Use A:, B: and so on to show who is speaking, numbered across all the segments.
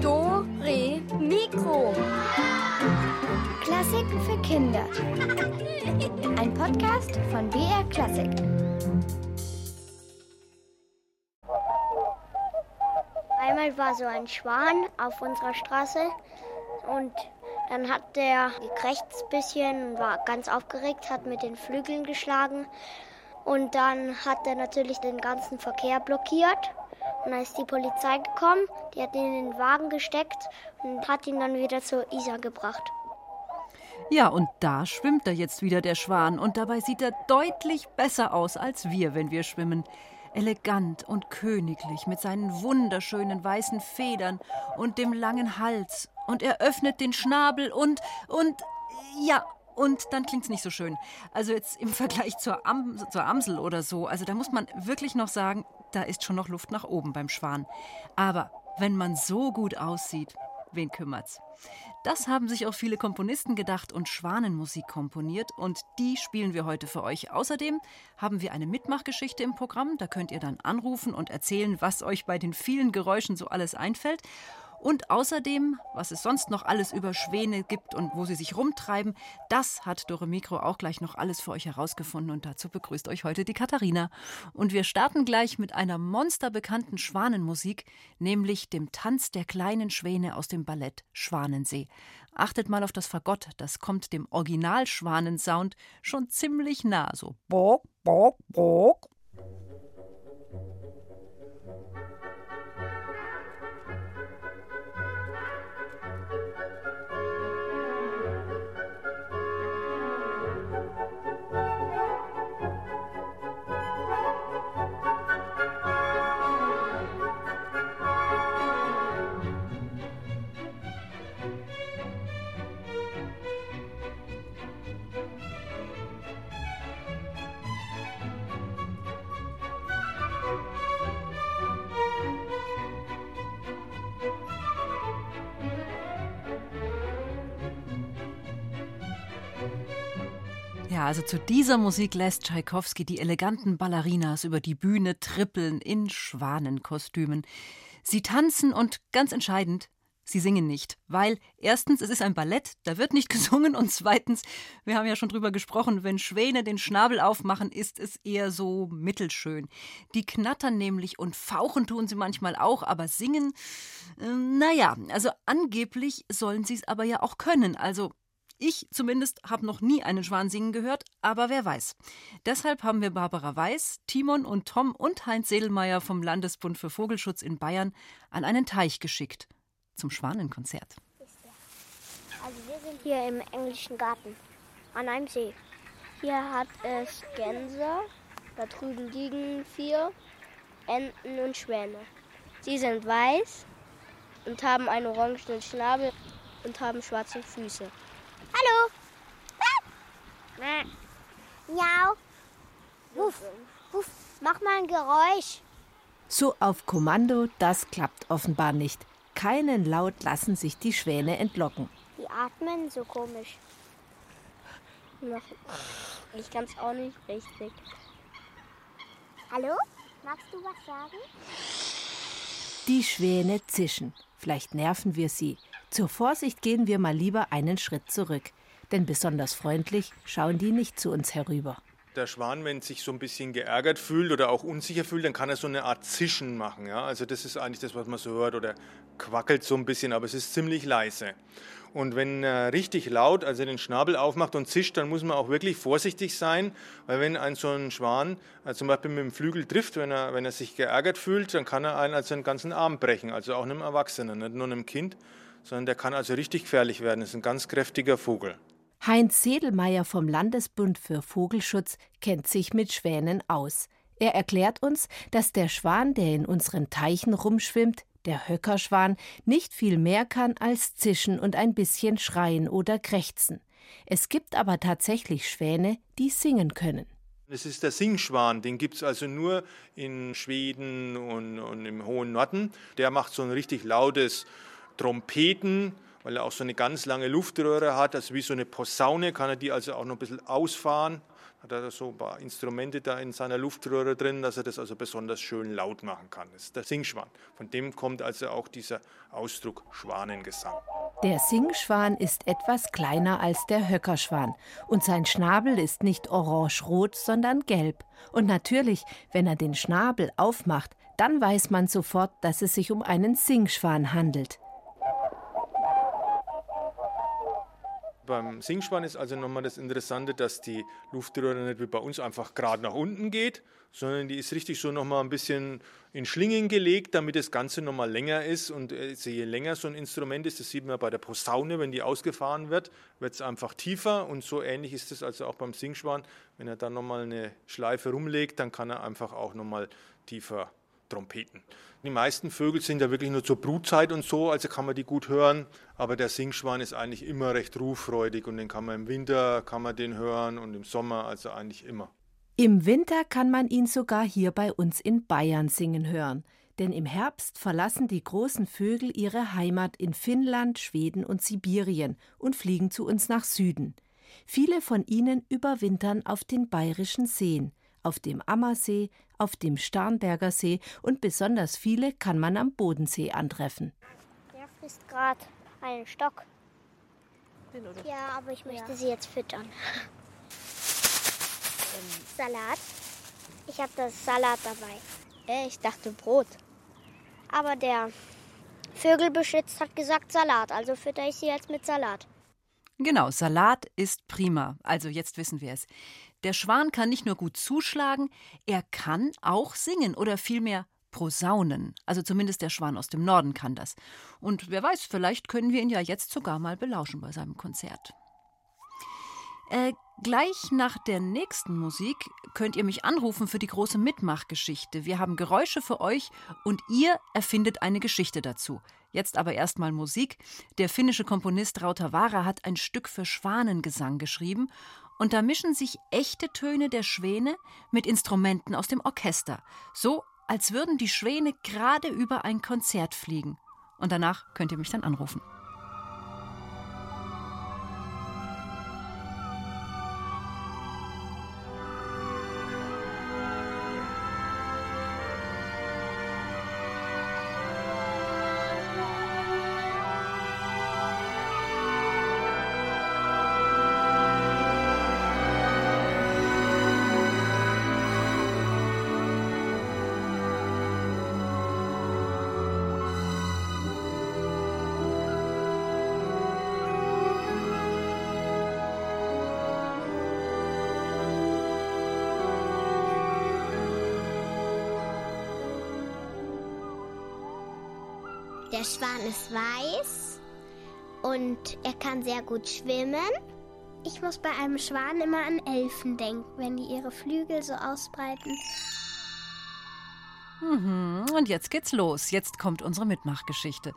A: Do, Re, Mikro.
B: Klassiken für Kinder. Ein Podcast von BR Klassik.
C: Einmal war so ein Schwan auf unserer Straße und dann hat der gekrächzt bisschen, war ganz aufgeregt, hat mit den Flügeln geschlagen und dann hat er natürlich den ganzen Verkehr blockiert. Und dann ist die Polizei gekommen, die hat ihn in den Wagen gesteckt und hat ihn dann wieder zur Isar gebracht.
D: Ja, und da schwimmt er jetzt wieder, der Schwan. Und dabei sieht er deutlich besser aus als wir, wenn wir schwimmen. Elegant und königlich mit seinen wunderschönen weißen Federn und dem langen Hals. Und er öffnet den Schnabel und, und, ja, und dann klingt's nicht so schön. Also jetzt im Vergleich zur, Am zur Amsel oder so, also da muss man wirklich noch sagen, da ist schon noch Luft nach oben beim Schwan. Aber wenn man so gut aussieht, wen kümmert's? Das haben sich auch viele Komponisten gedacht und Schwanenmusik komponiert und die spielen wir heute für euch. Außerdem haben wir eine Mitmachgeschichte im Programm, da könnt ihr dann anrufen und erzählen, was euch bei den vielen Geräuschen so alles einfällt. Und außerdem, was es sonst noch alles über Schwäne gibt und wo sie sich rumtreiben, das hat Dore Mikro auch gleich noch alles für euch herausgefunden. Und dazu begrüßt euch heute die Katharina. Und wir starten gleich mit einer monsterbekannten Schwanenmusik, nämlich dem Tanz der kleinen Schwäne aus dem Ballett Schwanensee. Achtet mal auf das Fagott, das kommt dem Original-Schwanensound schon ziemlich nah. So bok, bok, bok. Ja, also zu dieser Musik lässt Tschaikowski die eleganten Ballerinas über die Bühne trippeln in Schwanenkostümen. Sie tanzen und ganz entscheidend, sie singen nicht, weil erstens, es ist ein Ballett, da wird nicht gesungen und zweitens, wir haben ja schon drüber gesprochen, wenn Schwäne den Schnabel aufmachen, ist es eher so mittelschön. Die knattern nämlich und fauchen tun sie manchmal auch, aber singen, äh, naja, also angeblich sollen sie es aber ja auch können, also ich zumindest habe noch nie einen Schwan singen gehört, aber wer weiß. Deshalb haben wir Barbara Weiß, Timon und Tom und Heinz Sedelmeier vom Landesbund für Vogelschutz in Bayern an einen Teich geschickt zum Schwanenkonzert.
C: Also wir sind hier im englischen Garten an einem See. Hier hat es Gänse, da drüben liegen vier Enten und Schwäne. Sie sind weiß und haben einen orangenen Schnabel und haben schwarze Füße. Hallo. Ah. Miau. Wuff. Wuff. Mach mal ein Geräusch.
E: So auf Kommando, das klappt offenbar nicht. Keinen Laut lassen sich die Schwäne entlocken.
C: Die atmen so komisch. Ich kann es auch nicht richtig. Hallo? Magst du was sagen?
E: Die Schwäne zischen. Vielleicht nerven wir sie. Zur Vorsicht gehen wir mal lieber einen Schritt zurück, denn besonders freundlich schauen die nicht zu uns herüber.
F: Der Schwan, wenn sich so ein bisschen geärgert fühlt oder auch unsicher fühlt, dann kann er so eine Art Zischen machen. Ja? Also das ist eigentlich das, was man so hört oder quackelt so ein bisschen, aber es ist ziemlich leise. Und wenn er richtig laut, also den Schnabel aufmacht und zischt, dann muss man auch wirklich vorsichtig sein, weil wenn ein so ein Schwan äh, zum Beispiel mit dem Flügel trifft, wenn er, wenn er sich geärgert fühlt, dann kann er einen also einen ganzen Arm brechen, also auch einem Erwachsenen, nicht nur einem Kind sondern der kann also richtig gefährlich werden. Das ist ein ganz kräftiger Vogel.
E: Heinz Sedelmeier vom Landesbund für Vogelschutz kennt sich mit Schwänen aus. Er erklärt uns, dass der Schwan, der in unseren Teichen rumschwimmt, der Höckerschwan, nicht viel mehr kann als zischen und ein bisschen schreien oder krächzen. Es gibt aber tatsächlich Schwäne, die singen können.
F: Das ist der Singschwan, den gibt es also nur in Schweden und, und, im hohen Norden. Der macht so ein richtig lautes Trompeten, weil er auch so eine ganz lange Luftröhre hat, also wie so eine Posaune, kann er die also auch noch ein bisschen ausfahren. hat er so ein paar Instrumente da in seiner Luftröhre drin, dass er das also besonders schön laut machen kann. Das ist der Singschwan. Von dem kommt also auch dieser Ausdruck Schwanengesang.
E: Der Singschwan ist etwas kleiner als der Höckerschwan und sein Schnabel ist nicht orange-rot, sondern gelb. Und natürlich, wenn er den Schnabel aufmacht, dann weiß man sofort, dass es sich um einen Singschwan handelt.
F: Beim Singschwan ist also nochmal das Interessante, dass die Luftröhre nicht wie bei uns einfach gerade nach unten geht, sondern die ist richtig so nochmal ein bisschen in Schlingen gelegt, damit das Ganze nochmal länger ist. Und äh, je länger so ein Instrument ist, das sieht man bei der Posaune, wenn die ausgefahren wird, wird es einfach tiefer. Und so ähnlich ist es also auch beim Singschwan. Wenn er dann nochmal eine Schleife rumlegt, dann kann er einfach auch nochmal tiefer Trompeten. Die meisten Vögel sind ja wirklich nur zur Brutzeit und so, also kann man die gut hören. Aber der Singschwan ist eigentlich immer recht ruffreudig und den kann man im Winter kann man den hören und im Sommer also eigentlich immer.
E: Im Winter kann man ihn sogar hier bei uns in Bayern singen hören. Denn im Herbst verlassen die großen Vögel ihre Heimat in Finnland, Schweden und Sibirien und fliegen zu uns nach Süden. Viele von ihnen überwintern auf den bayerischen Seen auf dem Ammersee, auf dem Starnberger See und besonders viele kann man am Bodensee antreffen.
C: Der frisst gerade einen Stock. Ja, aber ich möchte ja. sie jetzt füttern. Ähm. Salat. Ich habe das Salat dabei.
G: Äh, ich dachte Brot.
C: Aber der Vögelbeschütz hat gesagt Salat, also fütter ich sie jetzt mit Salat.
D: Genau, Salat ist prima. Also jetzt wissen wir es. Der Schwan kann nicht nur gut zuschlagen, er kann auch singen oder vielmehr Posaunen. Also zumindest der Schwan aus dem Norden kann das. Und wer weiß, vielleicht können wir ihn ja jetzt sogar mal belauschen bei seinem Konzert. Äh, gleich nach der nächsten Musik könnt ihr mich anrufen für die große Mitmachgeschichte. Wir haben Geräusche für euch und ihr erfindet eine Geschichte dazu. Jetzt aber erstmal Musik. Der finnische Komponist Rautavaara hat ein Stück für Schwanengesang geschrieben und da mischen sich echte Töne der Schwäne mit Instrumenten aus dem Orchester, so als würden die Schwäne gerade über ein Konzert fliegen. Und danach könnt ihr mich dann anrufen.
C: Ist weiß und er kann sehr gut schwimmen. Ich muss bei einem Schwan immer an Elfen denken, wenn die ihre Flügel so ausbreiten.
D: Mhm. Und jetzt geht's los. Jetzt kommt unsere Mitmachgeschichte.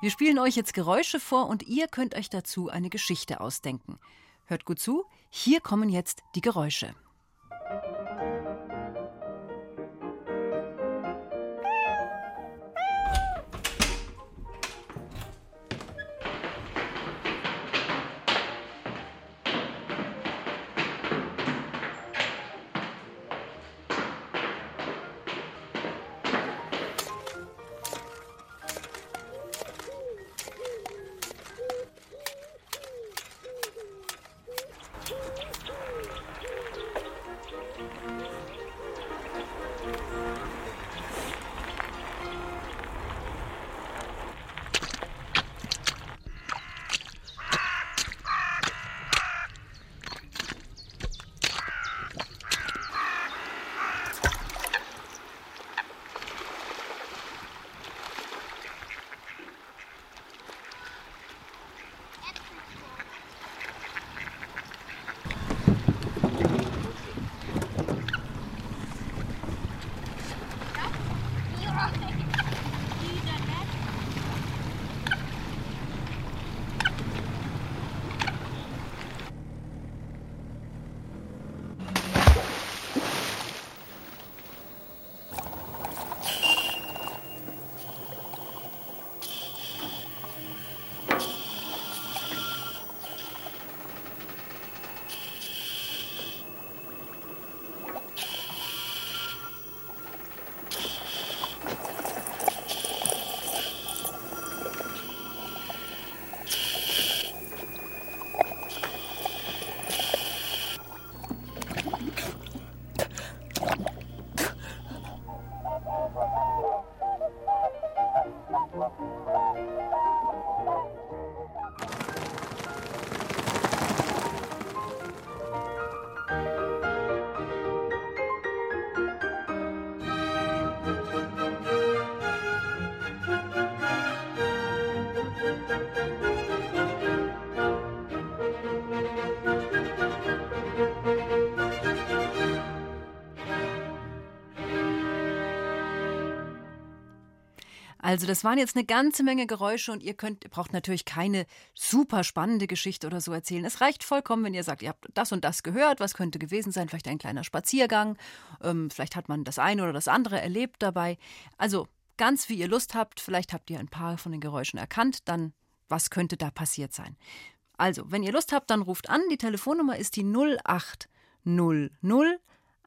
D: Wir spielen euch jetzt Geräusche vor und ihr könnt euch dazu eine Geschichte ausdenken. Hört gut zu, hier kommen jetzt die Geräusche. Also, das waren jetzt eine ganze Menge Geräusche und ihr könnt, ihr braucht natürlich keine super spannende Geschichte oder so erzählen. Es reicht vollkommen, wenn ihr sagt, ihr habt das und das gehört, was könnte gewesen sein, vielleicht ein kleiner Spaziergang, ähm, vielleicht hat man das eine oder das andere erlebt dabei. Also, ganz wie ihr Lust habt, vielleicht habt ihr ein paar von den Geräuschen erkannt, dann was könnte da passiert sein? Also, wenn ihr Lust habt, dann ruft an. Die Telefonnummer ist die 0800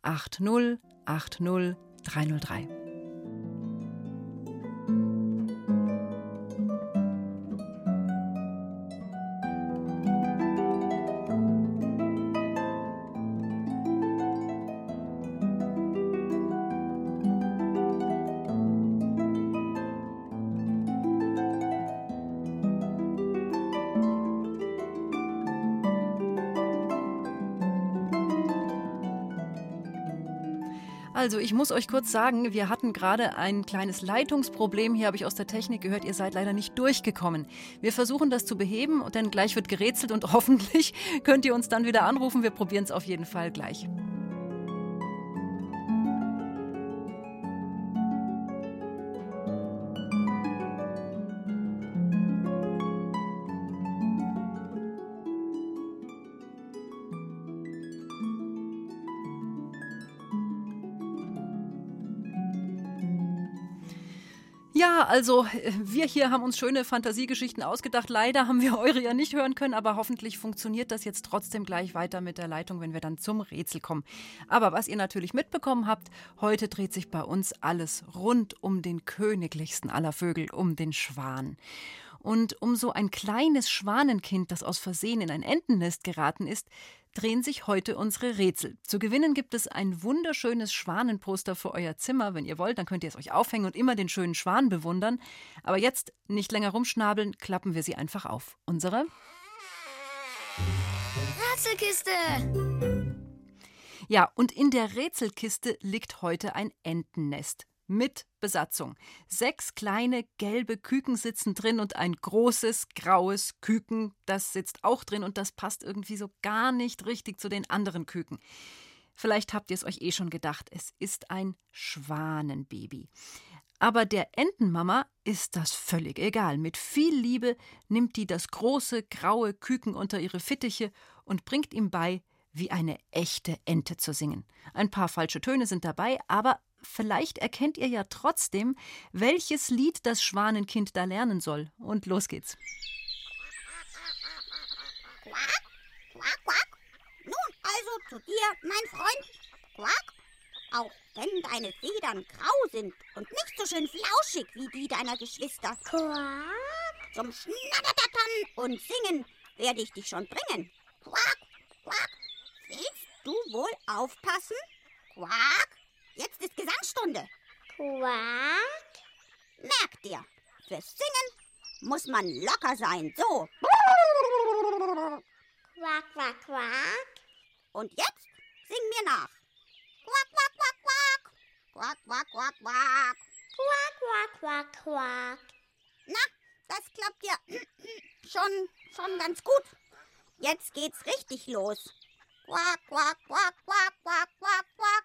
D: 80 80 303. Also, ich muss euch kurz sagen, wir hatten gerade ein kleines Leitungsproblem. Hier habe ich aus der Technik gehört, ihr seid leider nicht durchgekommen. Wir versuchen das zu beheben, denn gleich wird gerätselt und hoffentlich könnt ihr uns dann wieder anrufen. Wir probieren es auf jeden Fall gleich. Ja, also äh, wir hier haben uns schöne Fantasiegeschichten ausgedacht. Leider haben wir eure ja nicht hören können, aber hoffentlich funktioniert das jetzt trotzdem gleich weiter mit der Leitung, wenn wir dann zum Rätsel kommen. Aber was ihr natürlich mitbekommen habt, heute dreht sich bei uns alles rund um den königlichsten aller Vögel, um den Schwan. Und um so ein kleines Schwanenkind, das aus Versehen in ein Entennest geraten ist, drehen sich heute unsere Rätsel. Zu gewinnen gibt es ein wunderschönes Schwanenposter für euer Zimmer. Wenn ihr wollt, dann könnt ihr es euch aufhängen und immer den schönen Schwan bewundern. Aber jetzt nicht länger rumschnabeln, klappen wir sie einfach auf. Unsere
H: Rätselkiste!
D: Ja, und in der Rätselkiste liegt heute ein Entennest mit Besatzung. Sechs kleine gelbe Küken sitzen drin und ein großes graues Küken, das sitzt auch drin und das passt irgendwie so gar nicht richtig zu den anderen Küken. Vielleicht habt ihr es euch eh schon gedacht, es ist ein Schwanenbaby. Aber der Entenmama ist das völlig egal. Mit viel Liebe nimmt die das große graue Küken unter ihre Fittiche und bringt ihm bei, wie eine echte Ente zu singen. Ein paar falsche Töne sind dabei, aber vielleicht erkennt ihr ja trotzdem, welches Lied das Schwanenkind da lernen soll. Und los geht's.
I: Quack, quack, quack. Nun also zu dir, mein Freund. Quack. Auch wenn deine Federn grau sind und nicht so schön flauschig wie die deiner Geschwister.
C: Quack.
I: Zum Schnattertattern und Singen werde ich dich schon bringen. Quack, quack. Willst du wohl aufpassen? Quack. Jetzt ist Gesangsstunde.
C: Quack.
I: Merk dir, fürs Singen muss man locker sein. So.
C: Quack, quack, quack.
I: Und jetzt sing mir nach. Quack, quack, quack, quack. Quack, quack, quack, quack.
C: Quack, quack, quack, quack.
I: Na, das klappt ja schon, schon ganz gut. Jetzt geht's richtig los. Quack, quack, quack, quack, quack, quack, quack,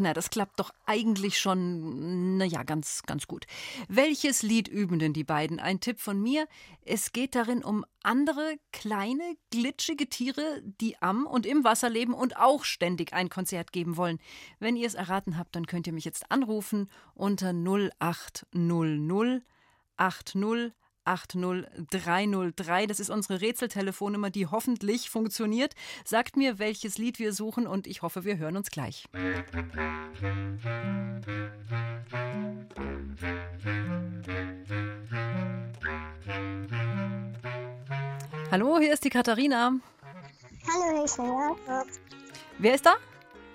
D: Na, das klappt doch eigentlich schon, naja, ganz, ganz gut. Welches Lied üben denn die beiden? Ein Tipp von mir. Es geht darin um andere kleine, glitschige Tiere, die am und im Wasser leben und auch ständig ein Konzert geben wollen. Wenn ihr es erraten habt, dann könnt ihr mich jetzt anrufen unter 0800 80 80303. Das ist unsere Rätseltelefonnummer, die hoffentlich funktioniert. Sagt mir, welches Lied wir suchen und ich hoffe, wir hören uns gleich. Hallo, hier ist die Katharina.
J: Hallo, hier ist der Jakob.
D: Wer ist da?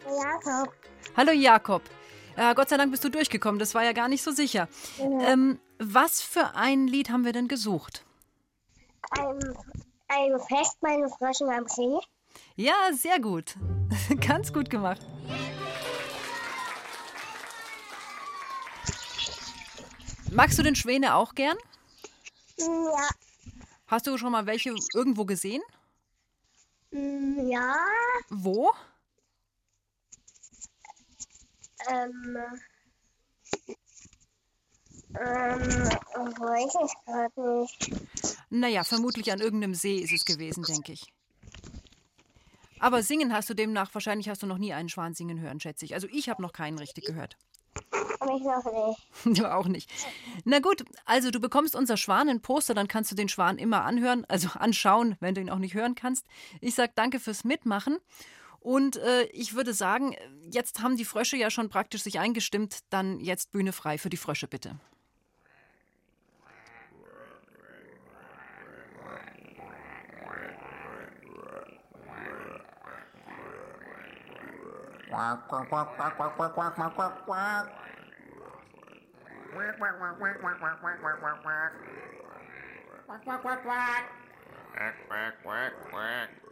J: Jakob.
D: Hallo Jakob. Ja, Gott sei Dank bist du durchgekommen, das war ja gar nicht so sicher. Ähm, was für ein Lied haben wir denn gesucht?
J: Ähm, ein Fest meine Fröschen am See.
D: Ja, sehr gut. Ganz gut gemacht. Magst du den Schwäne auch gern?
J: Ja,
D: Hast du schon mal welche irgendwo gesehen?
J: mm, ja,
D: Wo?
J: Ähm, ähm, weiß ich gerade nicht.
D: Naja, vermutlich an irgendeinem See ist es gewesen, denke ich. Aber singen hast du demnach, wahrscheinlich hast du noch nie einen Schwan singen hören, schätze ich. Also ich habe noch keinen richtig gehört.
J: Ich noch nicht.
D: Du auch nicht. Na gut, also du bekommst unser Schwanenposter, dann kannst du den Schwan immer anhören, also anschauen, wenn du ihn auch nicht hören kannst. Ich sage danke fürs Mitmachen. Und äh, ich würde sagen, jetzt haben die Frösche ja schon praktisch sich eingestimmt. Dann jetzt Bühne frei für die Frösche, bitte.
K: Quack, quack, quack, quack, quack, quack, quack, quack, quack, quack. Quack, quack, quack, quack, quack, quack, quack, quack, quack, quack. Quack, quack, quack, quack.
L: Quack, quack, quack.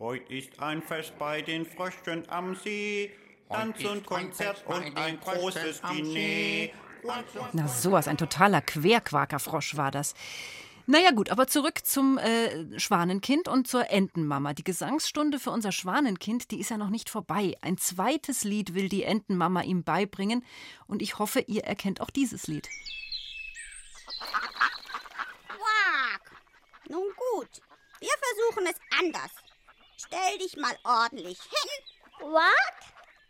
L: Heut ist ein Fest bei den Fröschen am See. Tanz und Konzert und ein großes Diner.
K: See.
D: Na sowas, ein totaler Querquakerfrosch war das. Naja gut, aber zurück zum äh, Schwanenkind und zur Entenmama. Die Gesangsstunde für unser Schwanenkind, die ist ja noch nicht vorbei. Ein zweites Lied will die Entenmama ihm beibringen und ich hoffe, ihr erkennt auch dieses Lied.
I: Quack. Nun gut, wir versuchen es anders. Stell dich mal ordentlich hin.
C: What?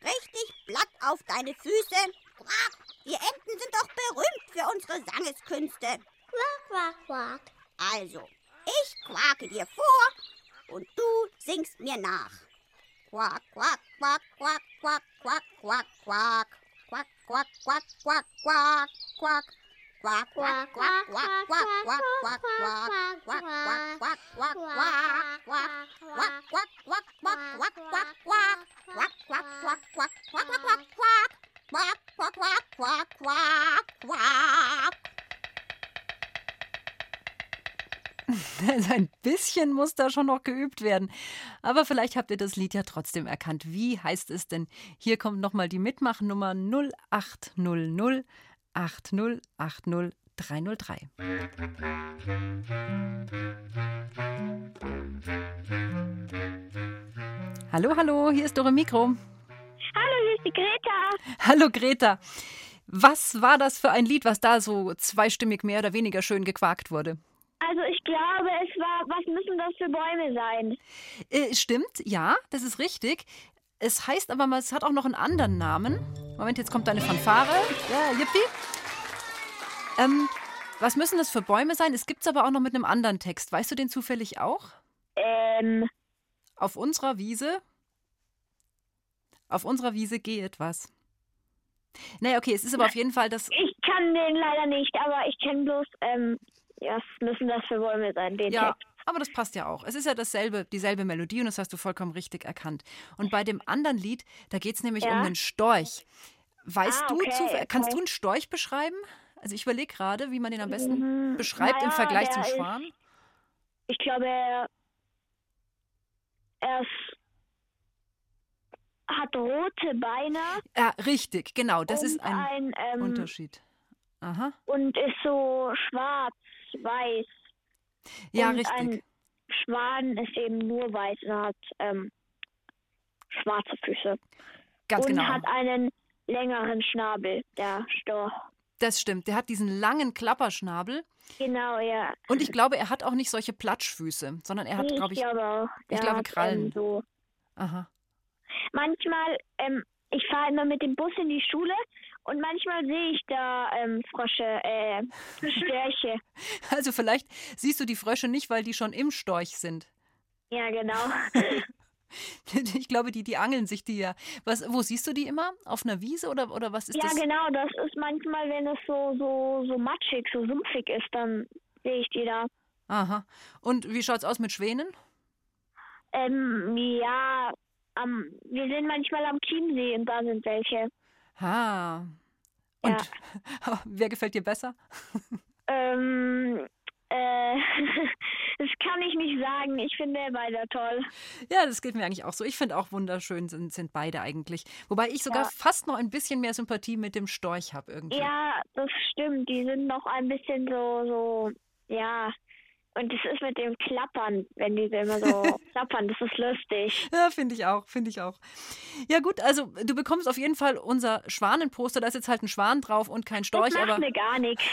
I: Richtig platt auf deine Füße. Quack. Wir Enten sind doch berühmt für unsere Sangeskünste.
C: Quack, quack, quack.
I: Also, ich quake dir vor und du singst mir nach. Quack, quack, quack, quack, quack, quack, quack, quack. Quack, quack, quack, quack, quack, quack. Quack, quack, quack, quack, quack, quack, quack, quack. Quack, quack, quack, quack, quack,
D: Also ein bisschen muss da schon noch geübt werden. Aber vielleicht habt ihr das Lied ja trotzdem erkannt. Wie heißt es denn? Hier kommt nochmal die Mitmachnummer 0800 8080 303. Hallo, hallo, hier ist Dore Mikro.
J: Hallo, hier ist die Greta.
D: Hallo Greta. Was war das für ein Lied, was da so zweistimmig mehr oder weniger schön gequakt wurde?
J: Also ich glaube, es war, was müssen das für Bäume sein?
D: Äh, stimmt, ja, das ist richtig. Es heißt aber mal, es hat auch noch einen anderen Namen. Moment, jetzt kommt eine Fanfare. Ja, yippie. Ähm, was müssen das für Bäume sein? Es gibt es aber auch noch mit einem anderen Text. Weißt du den zufällig auch?
J: Ähm,
D: Auf unserer Wiese? Auf unserer Wiese geht was. Naja, okay, es ist aber auf jeden Fall das.
J: ich kann den leider nicht, aber ich kenne bloß, ähm, was müssen das für Bäume sein, den
D: Ja,
J: Text.
D: aber das passt ja auch. Es ist ja dasselbe, dieselbe Melodie und das hast du vollkommen richtig erkannt. Und bei dem anderen Lied, da geht es nämlich
J: Ja.
D: um einen Storch. Weißt
J: Ah,
D: du,
J: okay,
D: kannst
J: okay.
D: du einen Storch beschreiben? Also ich überlege gerade, wie man den am besten
J: Mhm,
D: beschreibt im
J: naja,
D: Vergleich
J: der
D: zum
J: ist-
D: Schwan.
J: Ich glaube, er, er ist, hat rote Beine
D: Ja, richtig, genau. Das ist ein,
J: ein ähm,
D: Unterschied. Aha.
J: und ist so schwarz, weiß.
D: Ja,
J: und
D: richtig.
J: Ein Schwan ist eben nur weiß und hat ähm, schwarze Füße.
D: Ganz
J: und
D: genau.
J: hat einen längeren Schnabel, der Storch.
D: Das stimmt. Der hat diesen langen Klapperschnabel.
J: Genau, ja.
D: Und ich glaube, er hat auch nicht solche Platschfüße, sondern er hat,
J: Nee,
D: glaube ich.
J: glaube
D: ich glaube, Krallen.
J: So.
D: Aha.
J: Manchmal, ähm, ich fahre immer mit dem Bus in die Schule und manchmal sehe ich da ähm, Frosche, äh, Störche.
D: Also vielleicht siehst du die Frösche nicht, weil die schon im Storch sind.
J: ja, genau.
D: Ich glaube, die, die angeln sich die ja. Was, wo siehst du die immer? Auf einer Wiese oder, oder was ist
J: ja,
D: das?
J: genau. Das ist manchmal, wenn es so, so, so matschig, so sumpfig ist, dann sehe ich die da.
D: Aha. Und wie schaut's aus mit Schwänen?
J: Ähm, ja, am, wir sind manchmal am Chiemsee und da sind welche.
D: Ha. Und wer gefällt dir besser?
J: Ähm, äh, es kann sagen, ich finde beide toll.
D: Ja, das geht mir eigentlich auch so. Ich finde auch wunderschön sind, sind beide eigentlich. Wobei ich sogar
J: Ja.
D: fast noch ein bisschen mehr Sympathie mit dem Storch habe irgendwie.
J: Ja, das stimmt. Die sind noch ein bisschen so, so, ja. Und es ist mit dem Klappern, wenn die immer so klappern, das ist lustig.
D: Ja, finde ich auch, finde ich auch. Ja gut, also du bekommst auf jeden Fall unser Schwanenposter. Da ist jetzt halt ein Schwan drauf und kein Storch,
J: das macht
D: aber
J: mir gar nichts.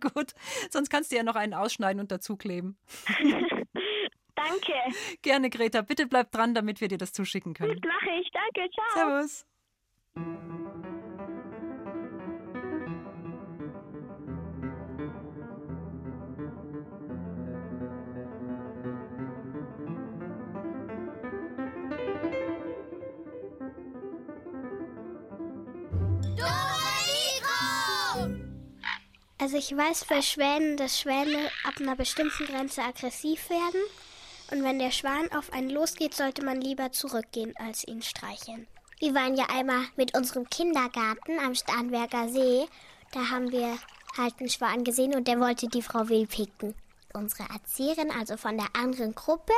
D: gut. Sonst kannst du ja noch einen ausschneiden und dazukleben.
J: Danke.
D: Gerne, Greta. Bitte bleib dran, damit wir dir das zuschicken können.
J: Das mache ich. Danke. Ciao.
D: Servus.
C: Also ich weiß bei Schwänen, dass Schwäne ab einer bestimmten Grenze aggressiv werden. Und wenn der Schwan auf einen losgeht, sollte man lieber zurückgehen, als ihn streicheln.
H: Wir waren ja einmal mit unserem Kindergarten am Starnberger See. Da haben wir halt einen Schwan gesehen und der wollte die Frau Will picken. Unsere Erzieherin, also von der anderen Gruppe,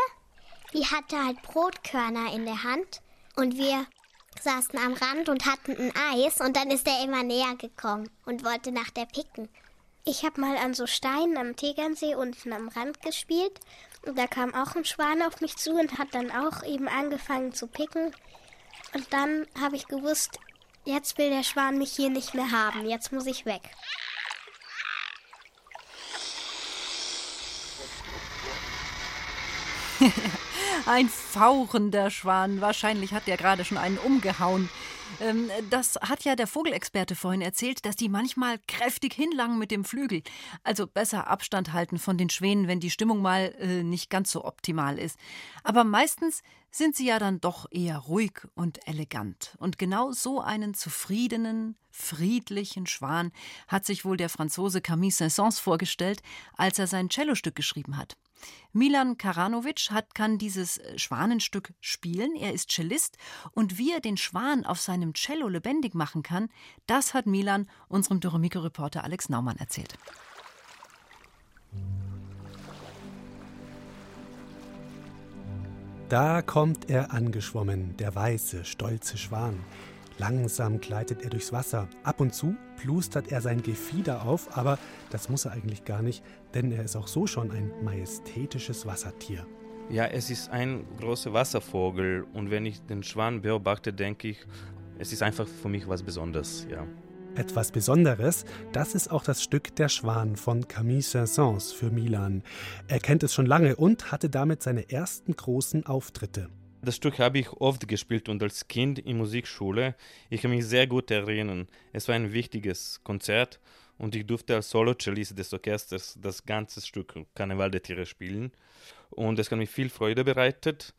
H: die hatte halt Brotkörner in der Hand und wir saßen am Rand und hatten ein Eis und dann ist er immer näher gekommen und wollte nach der picken.
C: Ich habe mal an so Steinen am Tegernsee unten am Rand gespielt. Und da kam auch ein Schwan auf mich zu und hat dann auch eben angefangen zu picken. Und dann habe ich gewusst, jetzt will der Schwan mich hier nicht mehr haben. Jetzt muss ich weg.
D: Ein fauchender Schwan. Wahrscheinlich hat der gerade schon einen umgehauen. Ähm, das hat ja der Vogelexperte vorhin erzählt, dass die manchmal kräftig hinlangen mit dem Flügel. Also besser Abstand halten von den Schwänen, wenn die Stimmung mal äh, nicht ganz so optimal ist. Aber meistens sind sie ja dann doch eher ruhig und elegant. Und genau so einen zufriedenen, friedlichen Schwan hat sich wohl der Franzose Camille Saint-Saëns vorgestellt, als er sein Cellostück geschrieben hat. Milan Karanovic hat, kann dieses Schwanenstück spielen. Er ist Cellist und wie er den Schwan auf seinem Cello lebendig machen kann, das hat Milan unserem Doromiko-Reporter Alex Naumann erzählt.
M: Da kommt er angeschwommen, der weiße, stolze Schwan. Langsam gleitet er durchs Wasser. Ab und zu plustert er sein Gefieder auf, aber das muss er eigentlich gar nicht, denn er ist auch so schon ein majestätisches Wassertier.
N: Ja, es ist ein großer Wasservogel und wenn ich den Schwan beobachte, denke ich, es ist einfach für mich was Besonderes, ja.
M: Etwas Besonderes, das ist auch das Stück Der Schwan von Camille Saint-Saëns für Milan. Er kennt es schon lange und hatte damit seine ersten großen Auftritte.
N: Das Stück habe ich oft gespielt und als Kind in Musikschule. Ich kann mich sehr gut erinnern. Es war ein wichtiges Konzert und ich durfte als Solo-Cellist des Orchesters das ganze Stück Karneval der Tiere spielen. Und es hat mir viel Freude bereitet.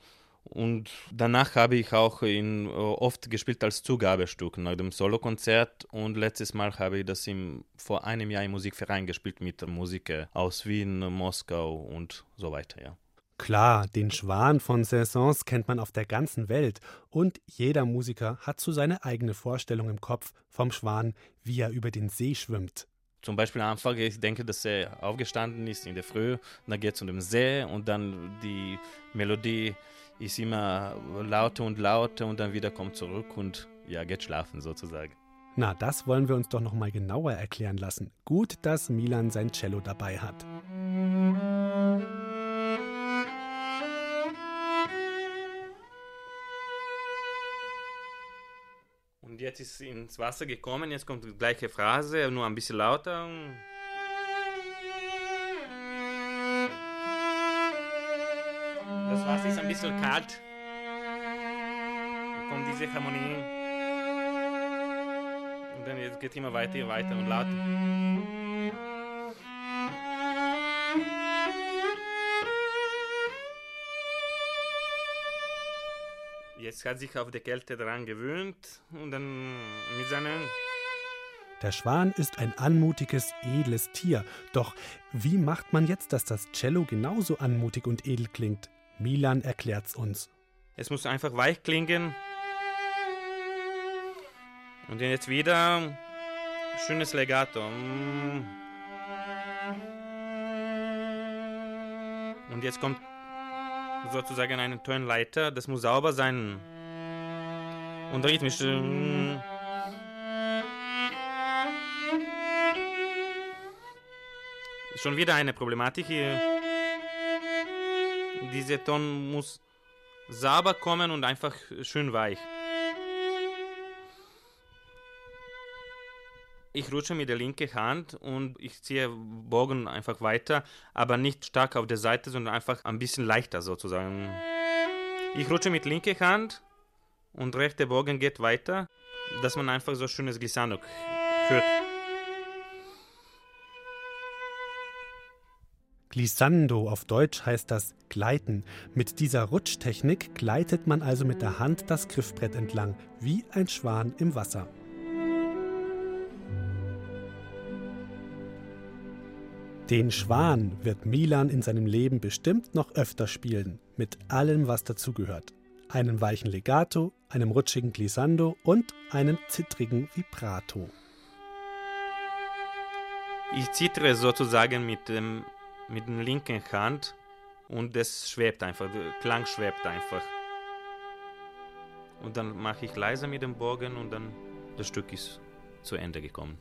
N: Und danach habe ich auch in, oft gespielt als Zugabestück nach dem Solokonzert. Und letztes Mal habe ich das im, vor einem Jahr im Musikverein gespielt mit Musikern aus Wien, Moskau und so weiter. Ja.
M: Klar, den Schwan von Saint-Saëns kennt man auf der ganzen Welt und jeder Musiker hat so seine eigene Vorstellung im Kopf vom Schwan, wie er über den See schwimmt.
N: Zum Beispiel am Anfang, ich denke, dass er aufgestanden ist in der Früh, dann geht es um den See und dann die Melodie ist immer lauter und lauter und dann wieder kommt zurück und ja, geht schlafen sozusagen.
M: Na, das wollen wir uns doch noch mal genauer erklären lassen. Gut, dass Milan sein Cello dabei hat.
N: Und jetzt ist sie ins Wasser gekommen, jetzt kommt die gleiche Phrase, nur ein bisschen lauter. Das Wasser ist ein bisschen kalt. Dann kommt diese Harmonie. Und dann jetzt geht immer weiter, weiter und lauter. Jetzt hat sich auf die Kälte daran gewöhnt und dann mit seinen
M: Der Schwan ist ein anmutiges, edles Tier. Doch wie macht man jetzt, dass das Cello genauso anmutig und edel klingt? Milan erklärt's uns.
N: Es muss einfach weich klingen. Und jetzt wieder schönes Legato. Und jetzt kommt sozusagen einen Tonleiter, das muss sauber sein. Und rhythmisch. Schon wieder eine Problematik hier. Dieser Ton muss sauber kommen und einfach schön weich. Ich rutsche mit der linken Hand und ich ziehe Bogen einfach weiter, aber nicht stark auf der Seite, sondern einfach ein bisschen leichter sozusagen. Ich rutsche mit linker Hand und rechter Bogen geht weiter, dass man einfach so schönes Glissando hört.
M: Glissando auf Deutsch heißt das Gleiten. Mit dieser Rutschtechnik gleitet man also mit der Hand das Griffbrett entlang, wie ein Schwan im Wasser. Den Schwan wird Milan in seinem Leben bestimmt noch öfter spielen, mit allem, was dazugehört. Einen weichen Legato, einem rutschigen Glissando und einem zittrigen Vibrato.
N: Ich zittere sozusagen mit dem mit der linken Hand und das schwebt einfach, der Klang schwebt einfach. Und dann mache ich leise mit dem Bogen und dann das Stück ist zu Ende gekommen.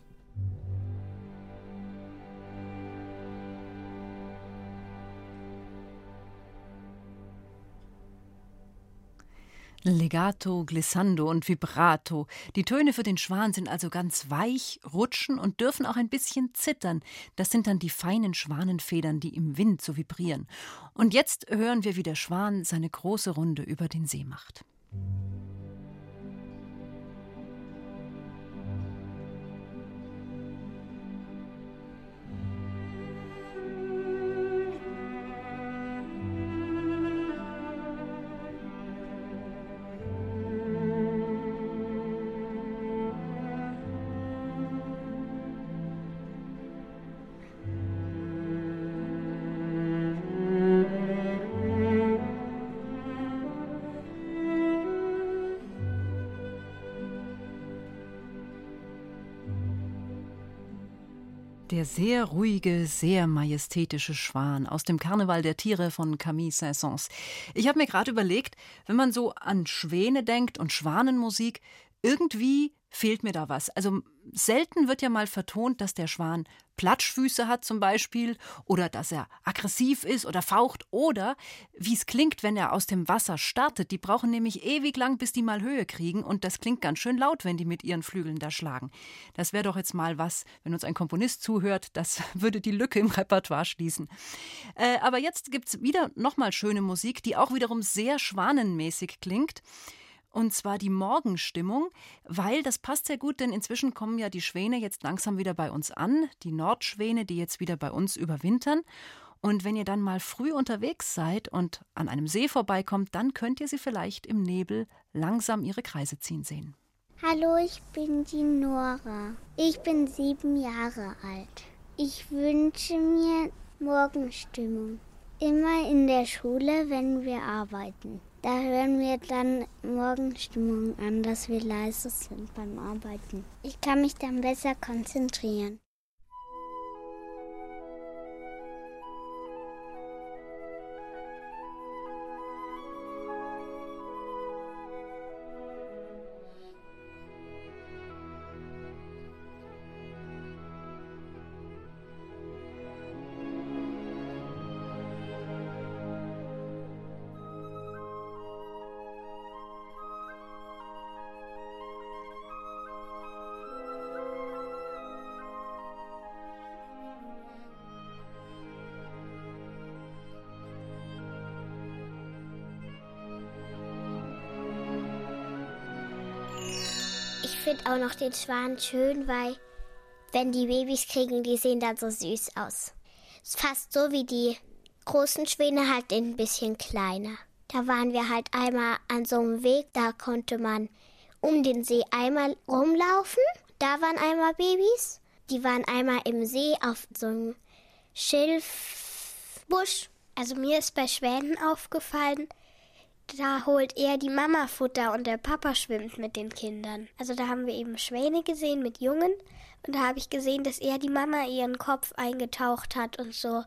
D: Legato, Glissando und Vibrato. Die Töne für den Schwan sind also ganz weich, rutschen und dürfen auch ein bisschen zittern. Das sind dann die feinen Schwanenfedern, die im Wind so vibrieren. Und jetzt hören wir, wie der Schwan seine große Runde über den See macht. Sehr ruhige, sehr majestätische Schwan aus dem Karneval der Tiere von Camille Saint-Saëns. Ich habe mir gerade überlegt, wenn man so an Schwäne denkt und Schwanenmusik, irgendwie fehlt mir da was. Also selten wird ja mal vertont, dass der Schwan Platschfüße hat zum Beispiel oder dass er aggressiv ist oder faucht oder wie es klingt, wenn er aus dem Wasser startet. Die brauchen nämlich ewig lang, bis die mal Höhe kriegen und das klingt ganz schön laut, wenn die mit ihren Flügeln da schlagen. Das wäre doch jetzt mal was, wenn uns ein Komponist zuhört, das würde die Lücke im Repertoire schließen. Äh, aber jetzt gibt es wieder nochmal schöne Musik, die auch wiederum sehr schwanenmäßig klingt und zwar die Morgenstimmung, weil das passt sehr gut, denn inzwischen kommen ja die Schwäne jetzt langsam wieder bei uns an, die Nordschwäne, die jetzt wieder bei uns überwintern. Und wenn ihr dann mal früh unterwegs seid und an einem See vorbeikommt, dann könnt ihr sie vielleicht im Nebel langsam ihre Kreise ziehen sehen.
H: Hallo, ich bin die Nora. Ich bin sieben Jahre alt. Ich wünsche mir Morgenstimmung. Immer in der Schule, wenn wir arbeiten. Da hören wir dann Morgenstimmung an, dass wir leise sind beim Arbeiten. Ich kann mich dann besser konzentrieren. Finde auch noch den Schwan schön, weil wenn die Babys kriegen, die sehen dann so süß aus. Fast so wie die großen Schwäne, halt ein bisschen kleiner. Da waren wir halt einmal an so einem Weg, da konnte man um den See einmal rumlaufen. Da waren einmal Babys. Die waren einmal im See auf so einem Schilfbusch. Also mir ist bei Schwänen aufgefallen, da holt eher die Mama Futter und der Papa schwimmt mit den Kindern. Also da haben wir eben Schwäne gesehen mit Jungen und da habe ich gesehen, dass eher die Mama ihren Kopf eingetaucht hat und so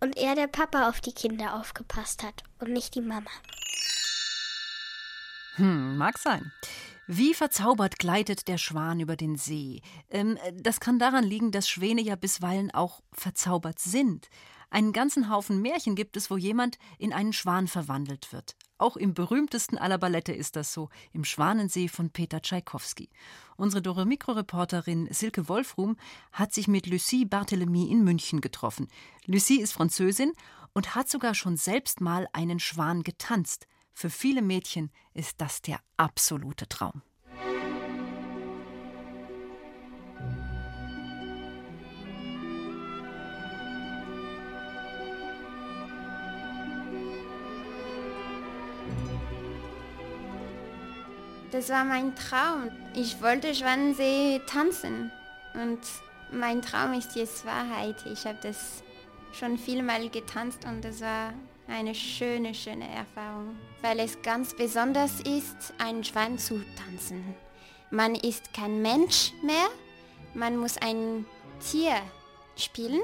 H: und er der Papa auf die Kinder aufgepasst hat und nicht die Mama.
D: Hm, mag sein. Wie verzaubert gleitet der Schwan über den See? Ähm, das kann daran liegen, dass Schwäne ja bisweilen auch verzaubert sind. Einen ganzen Haufen Märchen gibt es, wo jemand in einen Schwan verwandelt wird. Auch im berühmtesten aller Ballette ist das so, im Schwanensee von Peter Tschaikowski. Unsere Dore Mikroreporterin Silke Wolfrum hat sich mit Lucie Barthélemy in München getroffen. Lucie ist Französin und hat sogar schon selbst mal einen Schwan getanzt. Für viele Mädchen ist das der absolute Traum.
O: Das war mein Traum. Ich wollte Schwanensee tanzen und mein Traum ist jetzt Wahrheit. Ich habe das schon vielmal getanzt und das war eine schöne, schöne Erfahrung, weil es ganz besonders ist, einen Schwan zu tanzen. Man ist kein Mensch mehr, man muss ein Tier spielen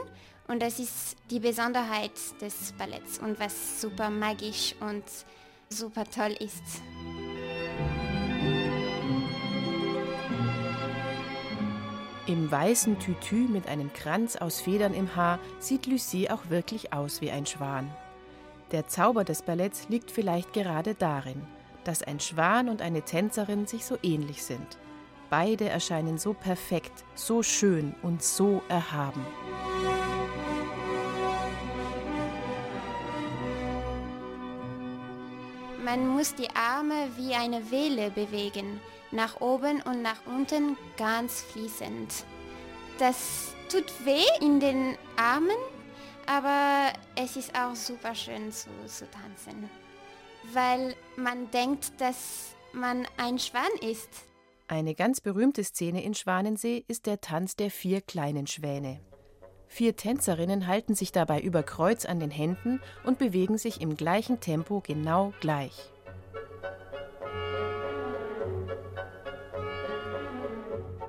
O: und das ist die Besonderheit des Balletts und was super magisch und super toll ist.
P: Im weißen Tütü mit einem Kranz aus Federn im Haar sieht Lucie auch wirklich aus wie ein Schwan. Der Zauber des Balletts liegt vielleicht gerade darin, dass ein Schwan und eine Tänzerin sich so ähnlich sind. Beide erscheinen so perfekt, so schön und so erhaben.
O: Man muss die Arme wie eine Welle bewegen, nach oben und nach unten ganz fließend. Das tut weh in den Armen, aber es ist auch super schön zu, zu tanzen, weil man denkt, dass man ein Schwan ist.
P: Eine ganz berühmte Szene in Schwanensee ist der Tanz der vier kleinen Schwäne. Vier Tänzerinnen halten sich dabei über Kreuz an den Händen und bewegen sich im gleichen Tempo genau gleich.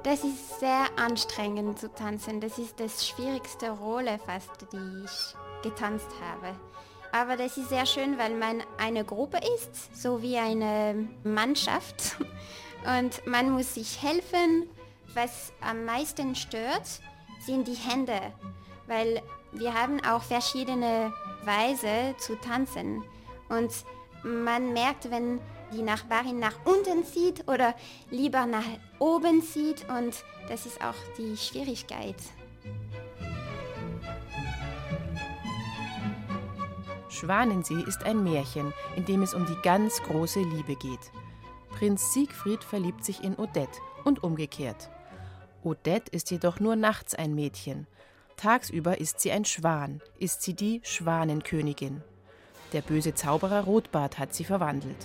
O: Das ist sehr anstrengend zu tanzen. Das ist das schwierigste Rolle fast, die ich getanzt habe. Aber das ist sehr schön, weil man eine Gruppe ist, so wie eine Mannschaft. Und man muss sich helfen. Was am meisten stört, sind die Hände, weil wir haben auch verschiedene Weise zu tanzen. Und man merkt, wenn die Nachbarin nach unten sieht oder lieber nach oben sieht und das ist auch die Schwierigkeit.
P: Schwanensee ist ein Märchen, in dem es um die ganz große Liebe geht. Prinz Siegfried verliebt sich in Odette und umgekehrt. Odette ist jedoch nur nachts ein Mädchen. Tagsüber ist sie ein Schwan, ist sie die Schwanenkönigin. Der böse Zauberer Rotbart hat sie verwandelt.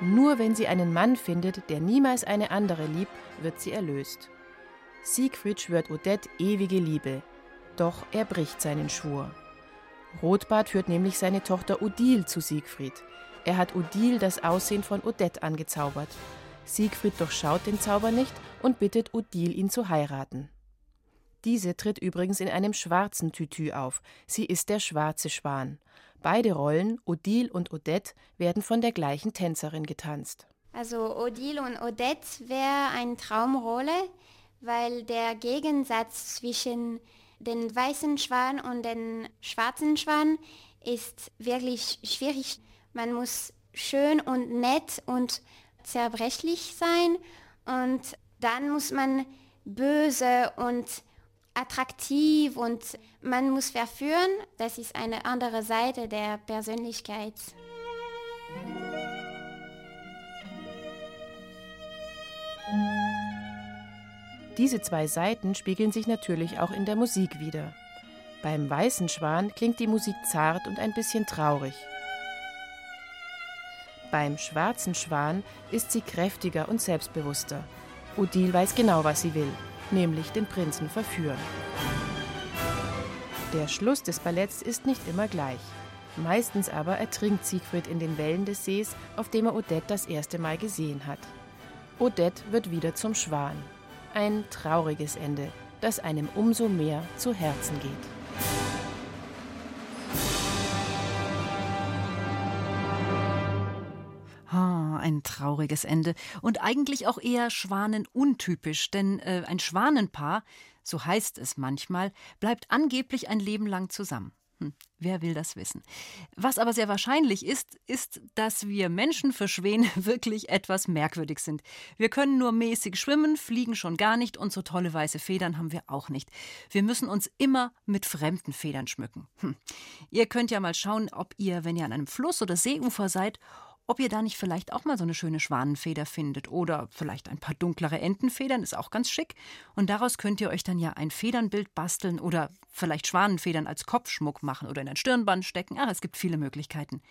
P: Nur wenn sie einen Mann findet, der niemals eine andere liebt, wird sie erlöst. Siegfried schwört Odette ewige Liebe, doch er bricht seinen Schwur. Rotbart führt nämlich seine Tochter Odile zu Siegfried. Er hat Odile das Aussehen von Odette angezaubert. Siegfried durchschaut den Zauber nicht und bittet Odile, ihn zu heiraten. Diese tritt übrigens in einem schwarzen Tütü auf. Sie ist der schwarze Schwan. Beide Rollen, Odile und Odette, werden von der gleichen Tänzerin getanzt.
O: Also Odile und Odette wäre eine Traumrolle, weil der Gegensatz zwischen den weißen Schwan und den schwarzen Schwan ist wirklich schwierig. Man muss schön und nett und zerbrechlich sein und dann muss man böse und attraktiv und man muss verführen. Das ist eine andere Seite der Persönlichkeit.
P: Diese zwei Seiten spiegeln sich natürlich auch in der Musik wider. Beim Weißen Schwan klingt die Musik zart und ein bisschen traurig. Beim Schwarzen Schwan ist sie kräftiger und selbstbewusster. Odile weiß genau, was sie will nämlich den Prinzen verführen. Der Schluss des Balletts ist nicht immer gleich. Meistens aber ertrinkt Siegfried in den Wellen des Sees, auf dem er Odette das erste Mal gesehen hat. Odette wird wieder zum Schwan. Ein trauriges Ende, das einem umso mehr zu Herzen geht.
D: Ein trauriges Ende und eigentlich auch eher schwanenuntypisch, denn äh, ein Schwanenpaar, so heißt es manchmal, bleibt angeblich ein Leben lang zusammen. Hm, wer will das wissen? Was aber sehr wahrscheinlich ist, ist, dass wir Menschen für Schwäne wirklich etwas merkwürdig sind. Wir können nur mäßig schwimmen, fliegen schon gar nicht und so tolle weiße Federn haben wir auch nicht. Wir müssen uns immer mit fremden Federn schmücken. Hm. Ihr könnt ja mal schauen, ob ihr, wenn ihr an einem Fluss oder Seeufer seid, ob ihr da nicht vielleicht auch mal so eine schöne Schwanenfeder findet oder vielleicht ein paar dunklere Entenfedern, ist auch ganz schick. Und daraus könnt ihr euch dann ja ein Federnbild basteln oder vielleicht Schwanenfedern als Kopfschmuck machen oder in ein Stirnband stecken. Ach, es gibt viele Möglichkeiten.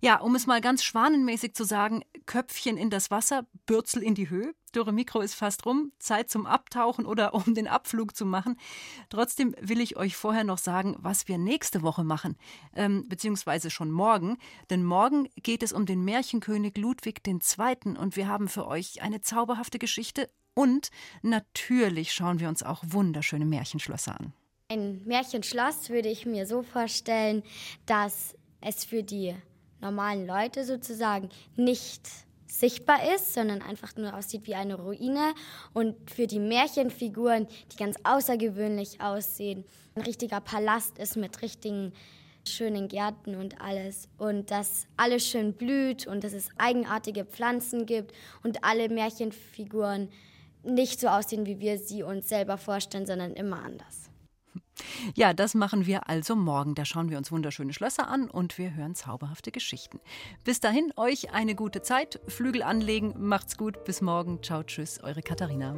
D: Ja, um es mal ganz schwanenmäßig zu sagen, Köpfchen in das Wasser, Bürzel in die Höhe. Dürre Mikro ist fast rum, Zeit zum Abtauchen oder um den Abflug zu machen. Trotzdem will ich euch vorher noch sagen, was wir nächste Woche machen, ähm, beziehungsweise schon morgen. Denn morgen geht es um den Märchenkönig Ludwig II. und wir haben für euch eine zauberhafte Geschichte und natürlich schauen wir uns auch wunderschöne Märchenschlösser an.
Q: Ein Märchenschloss würde ich mir so vorstellen, dass es für die normalen Leute sozusagen nicht sichtbar ist, sondern einfach nur aussieht wie eine Ruine und für die Märchenfiguren, die ganz außergewöhnlich aussehen, ein richtiger Palast ist mit richtigen schönen Gärten und alles und dass alles schön blüht und dass es eigenartige Pflanzen gibt und alle Märchenfiguren nicht so aussehen, wie wir sie uns selber vorstellen, sondern immer anders.
D: Ja, das machen wir also morgen. Da schauen wir uns wunderschöne Schlösser an und wir hören zauberhafte Geschichten. Bis dahin, euch eine gute Zeit, Flügel anlegen, macht's gut, bis morgen. Ciao, tschüss, eure Katharina.